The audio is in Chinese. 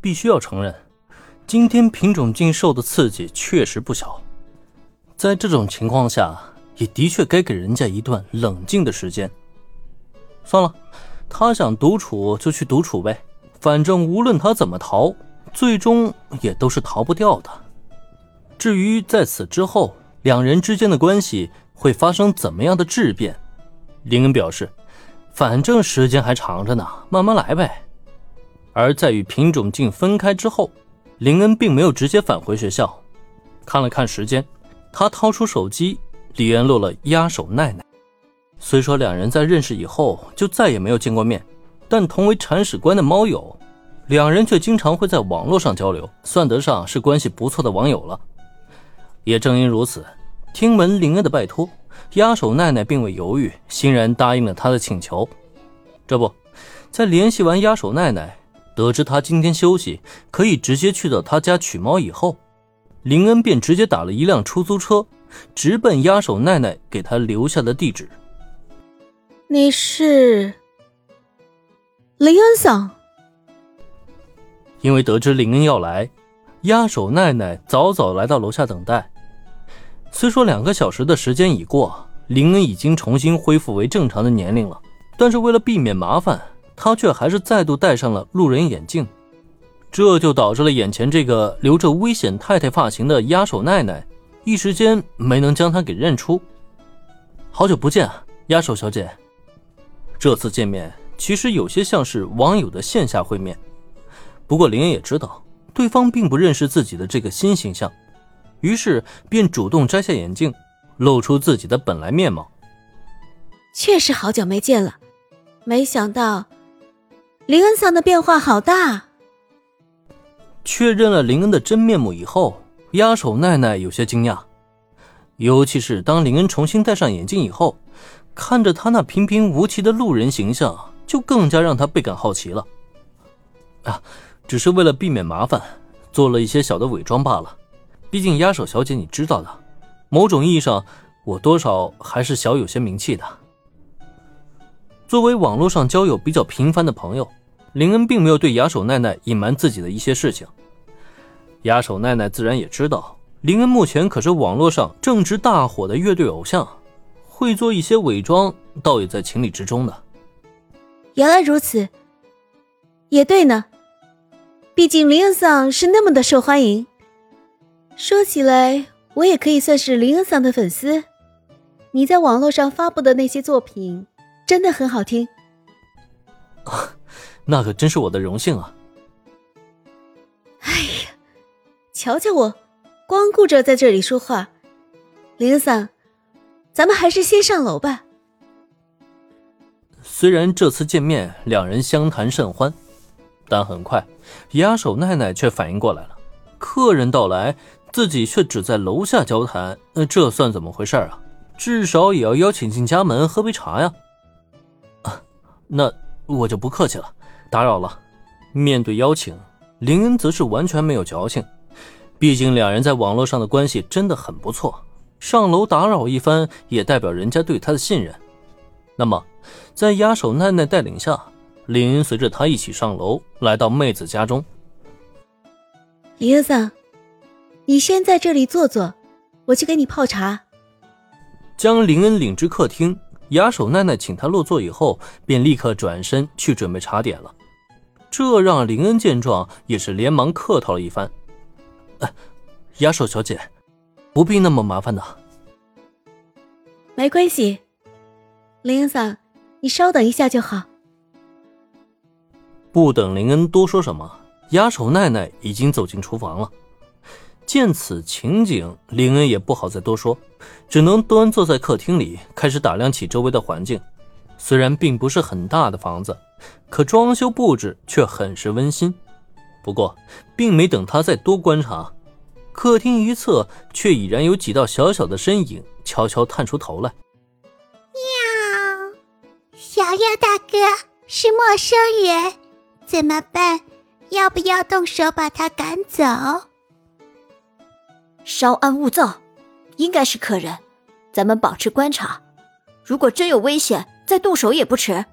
必须要承认，今天品种竟受的刺激确实不小。在这种情况下，也的确该给人家一段冷静的时间。算了，他想独处就去独处呗，反正无论他怎么逃，最终也都是逃不掉的。至于在此之后两人之间的关系会发生怎么样的质变，林恩表示，反正时间还长着呢，慢慢来呗。而在与品种镜分开之后，林恩并没有直接返回学校，看了看时间，他掏出手机，联络了压手奈奈。虽说两人在认识以后就再也没有见过面，但同为铲屎官的猫友，两人却经常会在网络上交流，算得上是关系不错的网友了。也正因如此，听闻林恩的拜托，压手奈奈并未犹豫，欣然答应了他的请求。这不，在联系完压手奈奈。得知他今天休息，可以直接去到他家取猫以后，林恩便直接打了一辆出租车，直奔压手奈奈给他留下的地址。你是林恩桑？因为得知林恩要来，压手奈奈早早来到楼下等待。虽说两个小时的时间已过，林恩已经重新恢复为正常的年龄了，但是为了避免麻烦。他却还是再度戴上了路人眼镜，这就导致了眼前这个留着危险太太发型的压手奈奈一时间没能将他给认出。好久不见啊，压手小姐。这次见面其实有些像是网友的线下会面，不过林也知道对方并不认识自己的这个新形象，于是便主动摘下眼镜，露出自己的本来面貌。确实好久没见了，没想到。林恩桑的变化好大。确认了林恩的真面目以后，压手奈奈有些惊讶，尤其是当林恩重新戴上眼镜以后，看着他那平平无奇的路人形象，就更加让他倍感好奇了。啊，只是为了避免麻烦，做了一些小的伪装罢了。毕竟压手小姐，你知道的，某种意义上，我多少还是小有些名气的。作为网络上交友比较频繁的朋友。林恩并没有对牙手奈奈隐瞒自己的一些事情，牙手奈奈自然也知道，林恩目前可是网络上正值大火的乐队偶像，会做一些伪装，倒也在情理之中的。原来如此，也对呢，毕竟林恩桑是那么的受欢迎。说起来，我也可以算是林恩桑的粉丝，你在网络上发布的那些作品，真的很好听。那可真是我的荣幸啊！哎呀，瞧瞧我，光顾着在这里说话。林桑，咱们还是先上楼吧。虽然这次见面两人相谈甚欢，但很快，压手奈奈却反应过来了：客人到来，自己却只在楼下交谈，那这算怎么回事啊？至少也要邀请进家门喝杯茶呀！啊，那我就不客气了。打扰了。面对邀请，林恩则是完全没有矫情。毕竟两人在网络上的关系真的很不错，上楼打扰一番也代表人家对他的信任。那么，在压手奈奈带领下，林恩随着他一起上楼，来到妹子家中。林恩桑，你先在这里坐坐，我去给你泡茶。将林恩领至客厅，压手奈奈请他落座以后，便立刻转身去准备茶点了。这让林恩见状也是连忙客套了一番：“哎，压手小姐，不必那么麻烦的。”没关系，林恩桑，你稍等一下就好。不等林恩多说什么，雅手奈奈已经走进厨房了。见此情景，林恩也不好再多说，只能端坐在客厅里，开始打量起周围的环境。虽然并不是很大的房子，可装修布置却很是温馨。不过，并没等他再多观察，客厅一侧却已然有几道小小的身影悄悄探出头来。喵，小妖大哥是陌生人，怎么办？要不要动手把他赶走？稍安勿躁，应该是客人，咱们保持观察，如果真有危险。再动手也不迟。